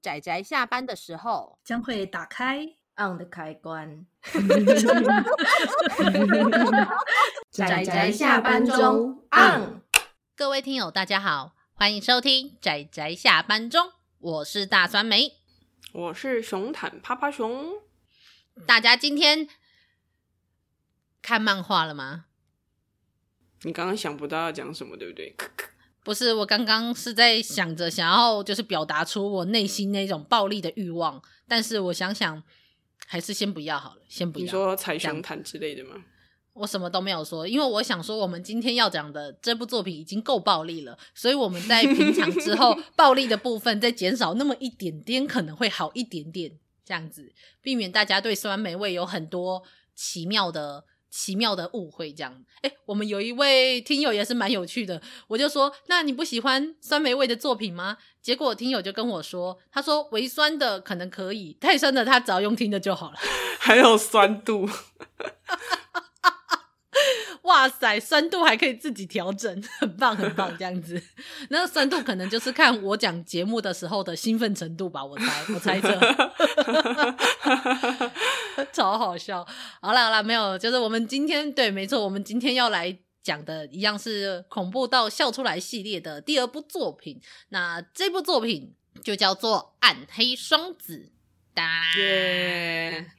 宅宅下班的时候将会打开 on 的开关。仔仔下班中 on。各位听友，大家好，欢迎收听仔仔下班中，我是大酸梅，我是熊坦趴趴熊。大家今天看漫画了吗？你刚刚想不到要讲什么，对不对？不是，我刚刚是在想着想要就是表达出我内心那种暴力的欲望，但是我想想还是先不要好了，先不要。你说踩熊毯之类的吗？我什么都没有说，因为我想说我们今天要讲的这部作品已经够暴力了，所以我们在 平常之后暴力的部分再减少那么一点点，可能会好一点点，这样子避免大家对酸梅味有很多奇妙的。奇妙的误会，这样。哎、我们有一位听友也是蛮有趣的，我就说，那你不喜欢酸梅味的作品吗？结果听友就跟我说，他说微酸的可能可以，太酸的他只要用听的就好了。还有酸度。哇塞，酸度还可以自己调整，很棒很棒，这样子。那酸度可能就是看我讲节目的时候的兴奋程度吧，我猜，我猜测。超好笑。好啦好啦，没有，就是我们今天对，没错，我们今天要来讲的一样是恐怖到笑出来系列的第二部作品。那这部作品就叫做《暗黑双子》。耶。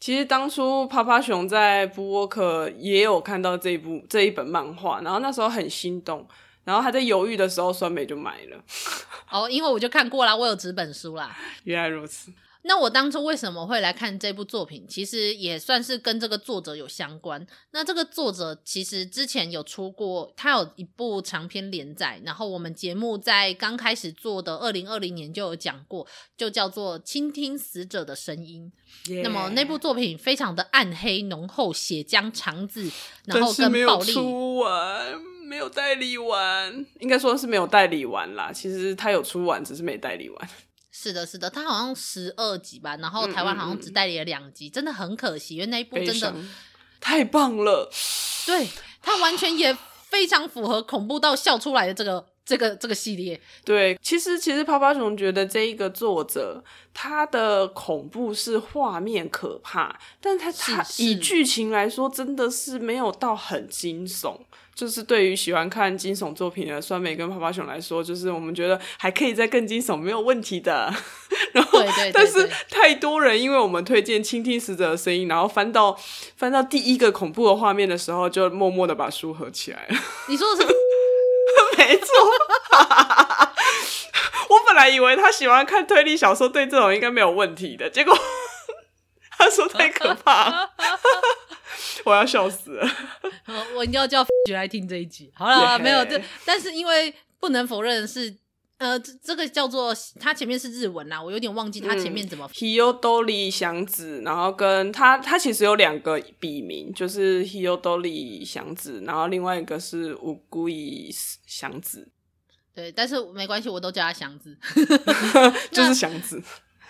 其实当初趴趴熊在布沃克也有看到这一部这一本漫画，然后那时候很心动，然后还在犹豫的时候，酸梅就买了。哦，因为我就看过啦，我有纸本书啦。原来如此。那我当初为什么会来看这部作品？其实也算是跟这个作者有相关。那这个作者其实之前有出过，他有一部长篇连载，然后我们节目在刚开始做的二零二零年就有讲过，就叫做《倾听死者的声音》。那么那部作品非常的暗黑、浓厚、血浆、肠子，然后跟暴力。没有出完，没有代理完，应该说是没有代理完啦。其实他有出完，只是没代理完。是的，是的，他好像十二集吧，然后台湾好像只代理了两集，嗯嗯，真的很可惜，因为那一部真的太棒了。对，他完全也非常符合恐怖到笑出来的这个这个这个系列。对，其实其实趴趴熊觉得这一个作者他的恐怖是画面可怕，但他他以剧情来说真的是没有到很惊悚。就是对于喜欢看惊悚作品的酸梅跟泡泡熊来说，就是我们觉得还可以再更惊悚，没有问题的。然后，对对对对，但是太多人因为我们推荐倾听死者的声音，然后翻到翻到第一个恐怖的画面的时候，就默默的把书合起来了。你说的是？没错。我本来以为他喜欢看推理小说，对这种应该没有问题的，结果他说太可怕。我要笑死了！我一定要叫学来听这一集。好了.没有对，但是因为不能否认是，呃，这这个叫做他前面是日文啦，我有点忘记他前面怎么。Hiyodori 祥子，然后跟他他其实有两个笔名，就是 Hiyodori 祥子，然后另外一个是 Ugui 祥子。对，但是没关系，我都叫他祥子，就是祥子。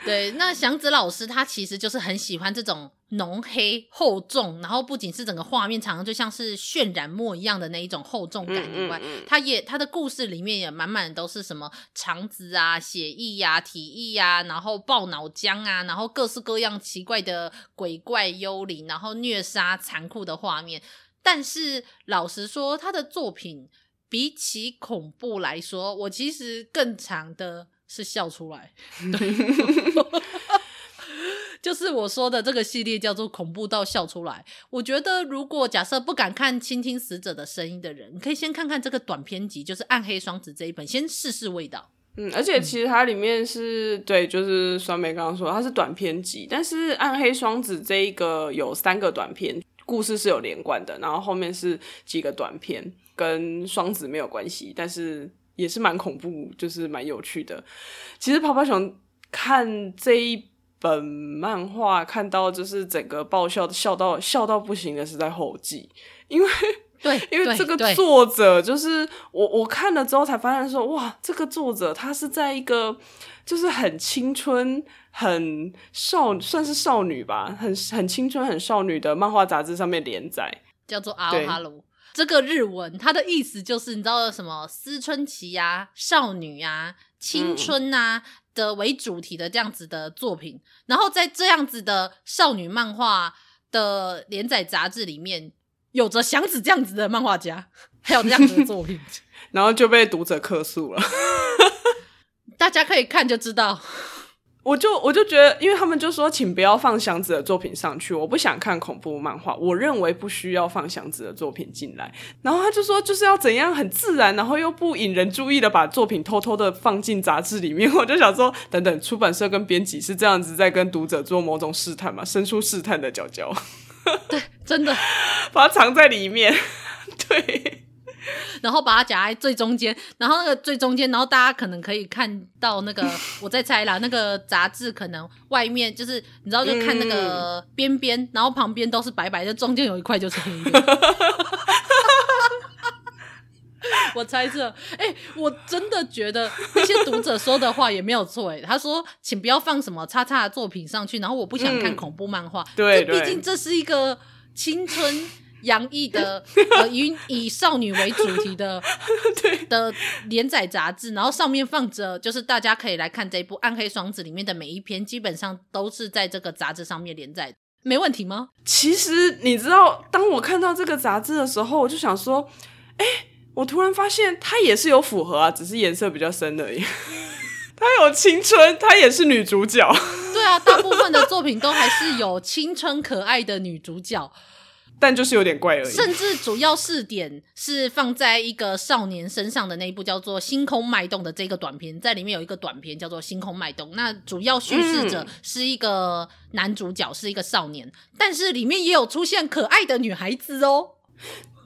对，那祥子老师他其实就是很喜欢这种浓黑厚重，然后不仅是整个画面常常就像是渲染墨一样的那一种厚重感以外，嗯嗯嗯、他也他的故事里面也满满的都是什么肠子啊、血液呀、啊、体液呀、啊，然后爆脑浆啊，然后各式各样奇怪的鬼怪幽灵，然后虐杀残酷的画面。但是老实说，他的作品比起恐怖来说，我其实更常的。是笑出来，对，就是我说的这个系列叫做恐怖到笑出来。我觉得，如果假设不敢看倾听死者的声音的人，你可以先看看这个短篇集，就是《暗黑双子》这一本，先试试味道。嗯，而且其实它里面是、嗯、对，就是酸梅刚刚说它是短篇集，但是《暗黑双子》这一个有三个短篇，故事是有连贯的，然后后面是几个短篇，跟双子没有关系，但是。也是蛮恐怖，就是蛮有趣的。其实泡泡熊看这一本漫画，看到就是整个爆笑，笑到笑到不行的是在后记，因为 对，因为这个作者就是我，我看了之后才发现说，哇，这个作者他是在一个就是很青春、很少，算是少女吧，很很青春、很少女的漫画杂志上面连载，叫做阿哈喽。这个日文，它的意思就是你知道什么思春期呀、啊、少女呀、啊、青春啊、嗯、的为主题的这样子的作品，然后在这样子的少女漫画的连载杂志里面，有着祥子这样子的漫画家，还有这样子的作品，然后就被读者客诉了。大家可以看就知道。我就我就觉得，因为他们就说，请不要放祥子的作品上去，我不想看恐怖漫画。我认为不需要放祥子的作品进来。然后他就说，就是要怎样很自然，然后又不引人注意的把作品偷偷的放进杂志里面。我就想说，等等，出版社跟编辑是这样子在跟读者做某种试探嘛？伸出试探的脚脚。对，真的，把它藏在里面。对。然后把它夹在最中间，然后那个最中间，然后大家可能可以看到那个，我在猜啦，那个杂志可能外面就是你知道，就看那个边边，嗯、然后旁边都是白白的，中间有一块就是黑的。我猜测，哎、欸，我真的觉得那些读者说的话也没有错，哎，他说，请不要放什么叉叉的作品上去，然后我不想看恐怖漫画，嗯、对，毕竟这是一个青春。洋溢的 呃，以以少女为主题的 对的连载杂志，然后上面放着，就是大家可以来看这一部《暗黑双子》里面的每一篇，基本上都是在这个杂志上面连载，没问题吗？其实你知道，当我看到这个杂志的时候，我就想说，哎、欸，我突然发现它也是有符合啊，只是颜色比较深而已。它有青春，它也是女主角。对啊，大部分的作品都还是有青春可爱的女主角。但就是有点怪而已。甚至主要视点是放在一个少年身上的那一部叫做《星空脉动》的这个短片，在里面有一个短片叫做《星空脉动》。那主要叙事者是一个男主角，是一个少年，但是里面也有出现可爱的女孩子哦。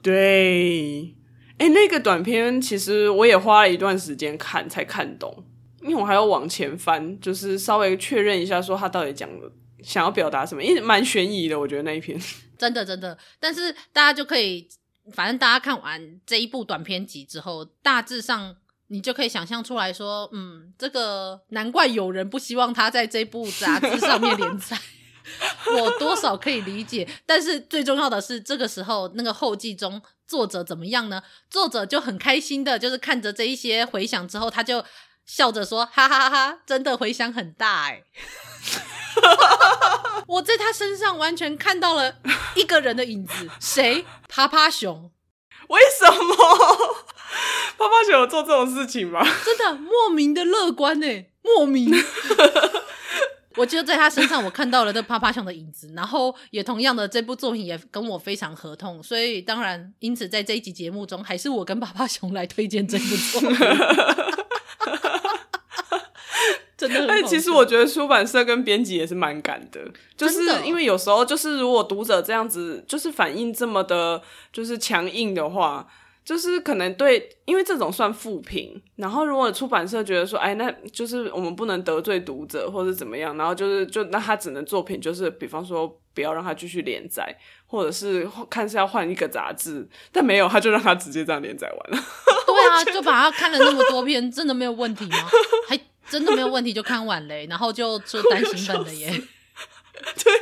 对，哎、欸，那个短片其实我也花了一段时间看才看懂，因为我还要往前翻，就是稍微确认一下说他到底讲了想要表达什么，因为蛮悬疑的，我觉得那一篇。真的真的，但是大家就可以，反正大家看完这一部短篇集之后，大致上你就可以想象出来说，嗯，这个难怪有人不希望他在这部杂志上面连载，我多少可以理解。但是最重要的是，这个时候那个后记中作者怎么样呢？作者就很开心的，就是看着这一些回响之后，他就笑着说：“哈哈哈哈，真的回响很大哎。”我在他身上完全看到了一个人的影子，谁？趴趴熊？为什么？趴趴熊有做这种事情吗？真的莫名的乐观呢，莫名。我就在他身上，我看到了这趴趴熊的影子，然后也同样的，这部作品也跟我非常合痛，所以当然，因此在这一集节目中，还是我跟趴趴熊来推荐这部作品。但其实我觉得出版社跟编辑也是蛮赶的，就是因为有时候就是如果读者这样子就是反应这么的，就是强硬的话，就是可能对，因为这种算负评。然后如果出版社觉得说，哎，那就是我们不能得罪读者或者怎么样，然后就是就那他只能作品就是，比方说不要让他继续连载，或者是看是要换一个杂志，但没有，他就让他直接这样连载完了。对啊，就把他看了那么多篇，真的没有问题吗？还。真的没有问题，就看完嘞，然后就做单行本的耶。对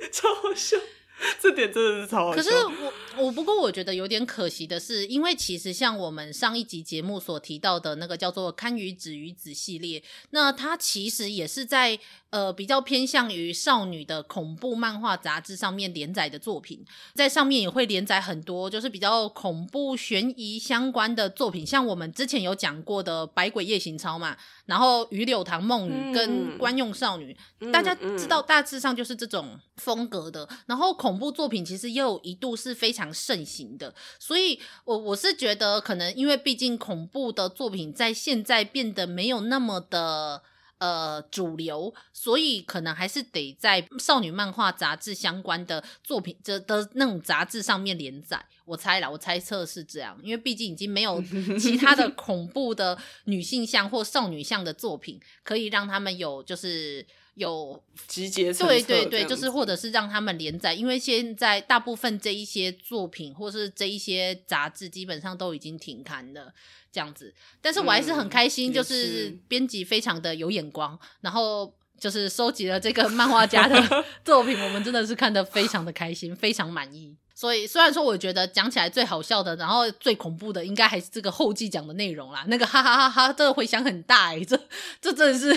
对，超好笑。这点真的是超好笑。可是我我不过我觉得有点可惜的是，因为其实像我们上一集节目所提到的那个叫做《堪舆子与子》系列，那它其实也是在呃比较偏向于少女的恐怖漫画杂志上面连载的作品，在上面也会连载很多就是比较恐怖悬疑相关的作品，像我们之前有讲过的《百鬼夜行抄》嘛，然后《鱼柳堂梦女》跟《官用少女》，嗯，大家知道大致上就是这种风格的，然后恐。恐怖作品其实又一度是非常盛行的，所以我我是觉得，可能因为毕竟恐怖的作品在现在变得没有那么的呃主流，所以可能还是得在少女漫画杂志相关的作品这的那种杂志上面连载。我猜啦，我猜测是这样，因为毕竟已经没有 其他的恐怖的女性向或少女向的作品可以让他们有就是。有集结，对对对，就是或者是让他们连载，因为现在大部分这一些作品或是这一些杂志基本上都已经停刊了，这样子。但是我还是很开心，就是编辑非常的有眼光，嗯、然后就是收集了这个漫画家的 作品，我们真的是看得非常的开心，非常满意。所以虽然说我觉得讲起来最好笑的，然后最恐怖的，应该还是这个后记讲的内容啦。那个哈哈哈哈，这个回响很大哎，这这真的是，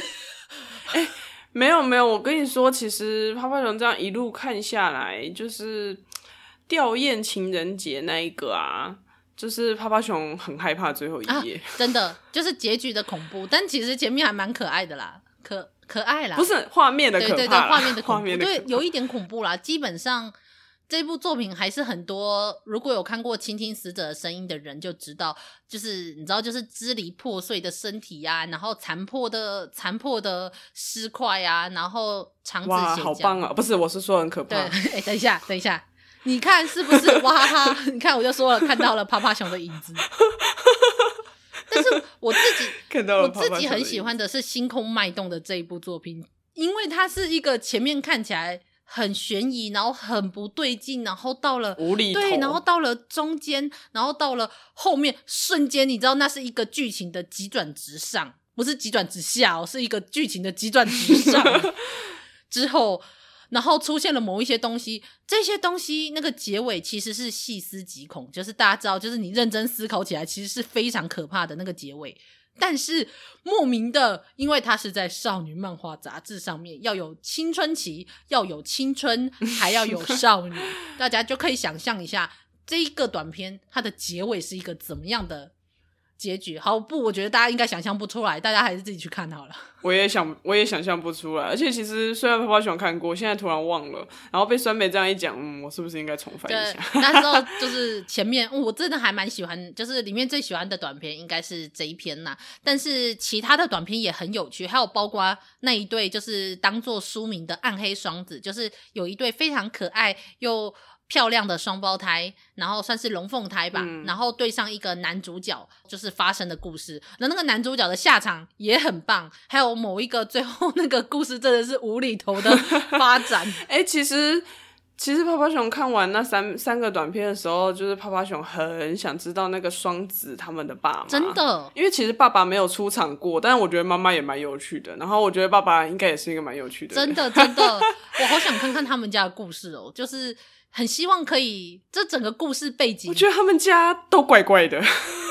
哎、欸，没有没有，我跟你说，其实泡泡熊这样一路看下来，就是吊唁情人节那一个啊。就是泡泡熊很害怕最后一页、啊，真的就是结局的恐怖，但其实前面还蛮可爱的啦，可可爱啦，不是画面的可怕，对对对，画面的恐怖，对，有一点恐怖啦。基本上这部作品还是很多，如果有看过《倾听死者的声音》的人就知道，就是你知道，就是支离破碎的身体呀、啊，然后残破的残破的尸块呀，然后肠子哇，好棒啊！不是，我是说很可怕。对，哎，等一下，等一下。你看是不是哇哈哈？你看我就说了，看到了趴趴熊的影子。但是我自己 看到了我自己很喜欢的是《星空脉动》的这一部作品，因为它是一个前面看起来很悬疑，然后很不对劲，然后到了无厘头，对，然后到了中间，然后到了后面，瞬间你知道那是一个剧情的急转直上，不是急转直下哦，是一个剧情的急转直上 之后。然后出现了某一些东西，这些东西那个结尾其实是细思极恐，就是大家知道，就是你认真思考起来，其实是非常可怕的那个结尾。但是莫名的，因为它是在少女漫画杂志上面，要有青春期，要有青春，还要有 少女，大家就可以想象一下这一个短片它的结尾是一个怎么样的。结局好不？我觉得大家应该想象不出来，大家还是自己去看好了。我也想，我也想象不出来。而且其实虽然泡泡熊看过，现在突然忘了，然后被酸梅这样一讲，嗯，我是不是应该重翻一下？那时候 就是前面，我真的还蛮喜欢，就是里面最喜欢的短片应该是这一篇呐。但是其他的短片也很有趣，还有包括那一对就是当做书名的暗黑双子，就是有一对非常可爱又。漂亮的双胞胎，然后算是龙凤胎吧，嗯，然后对上一个男主角，就是发生的故事。那那个男主角的下场也很棒，还有某一个最后那个故事真的是无厘头的 发展。哎、欸，其实其实泡泡熊看完那三三个短片的时候，就是泡泡熊很想知道那个双子他们的爸妈，真的，因为其实爸爸没有出场过，但是我觉得妈妈也蛮有趣的。然后我觉得爸爸应该也是一个蛮有趣的，真的真的，我好想看看他们家的故事哦，就是。很希望可以，这整个故事背景，我觉得他们家都怪怪的。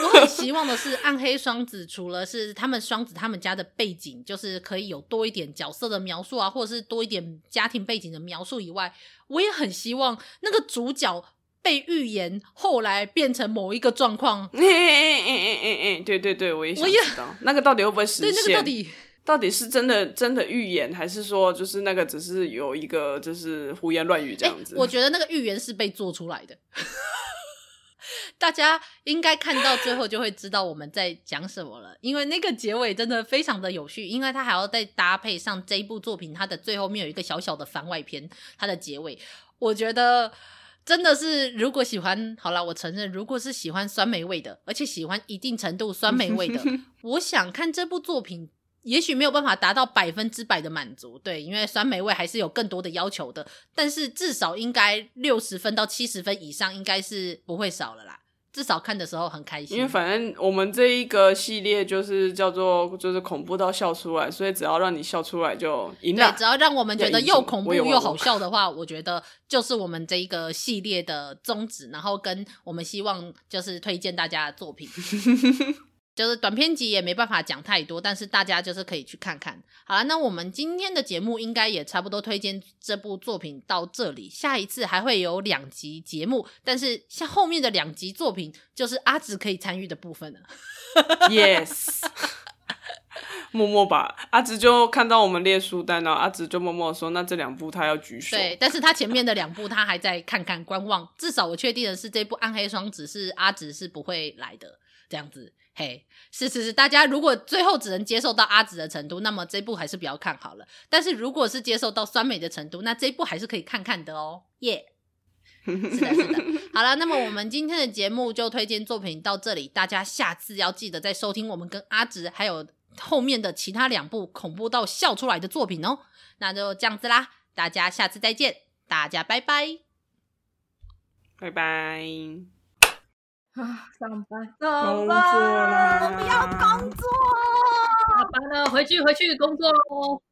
我很希望的是，暗黑双子除了是他们双子他们家的背景，就是可以有多一点角色的描述啊，或者是多一点家庭背景的描述以外，我也很希望那个主角被预言后来变成某一个状况。哎哎哎哎哎哎，对对对，我也想知道那个到底会不会实现？对，那个到底。到底是真的真的预言，还是说就是那个只是有一个就是胡言乱语这样子？欸，我觉得那个预言是被做出来的，大家应该看到最后就会知道我们在讲什么了。因为那个结尾真的非常的有趣，因为它还要再搭配上这一部作品，它的最后面有一个小小的番外篇，它的结尾，我觉得真的是如果喜欢，好了，我承认，如果是喜欢酸梅味的，而且喜欢一定程度酸梅味的，我想看这部作品。也许没有办法达到百分之百的满足，对，因为酸梅味还是有更多的要求的。但是至少应该六十分到七十分以上，应该是不会少了啦。至少看的时候很开心。因为反正我们这一个系列就是叫做就是恐怖到笑出来，所以只要让你笑出来就赢了。对，只要让我们觉得又恐怖又好笑的话，我觉得就是我们这一个系列的宗旨。然后跟我们希望就是推荐大家的作品。就是短篇集也没办法讲太多，但是大家就是可以去看看。好了，那我们今天的节目应该也差不多推荐这部作品到这里。下一次还会有两集节目，但是像后面的两集作品就是阿紫可以参与的部分了。Yes，默默吧阿紫就看到我们列书单，然后阿紫就默默说：“那这两部他要举手。”对，但是他前面的两部他还在看看观望。至少我确定的是，这部《暗黑双子》是阿紫是不会来的，这样子。嘿，是是是，大家如果最后只能接受到阿紫的程度，那么这部还是比较看好了。但是如果是接受到酸梅的程度，那这部还是可以看看的哦。耶、yeah，是的，是的。好了，那么我们今天的节目就推荐作品到这里，大家下次要记得再收听我们跟阿直还有后面的其他两部恐怖到笑出来的作品哦。那就这样子啦，大家下次再见，大家拜拜，拜拜。啊，上班，上班，我们要工作，下班了，回去，回去工作喽。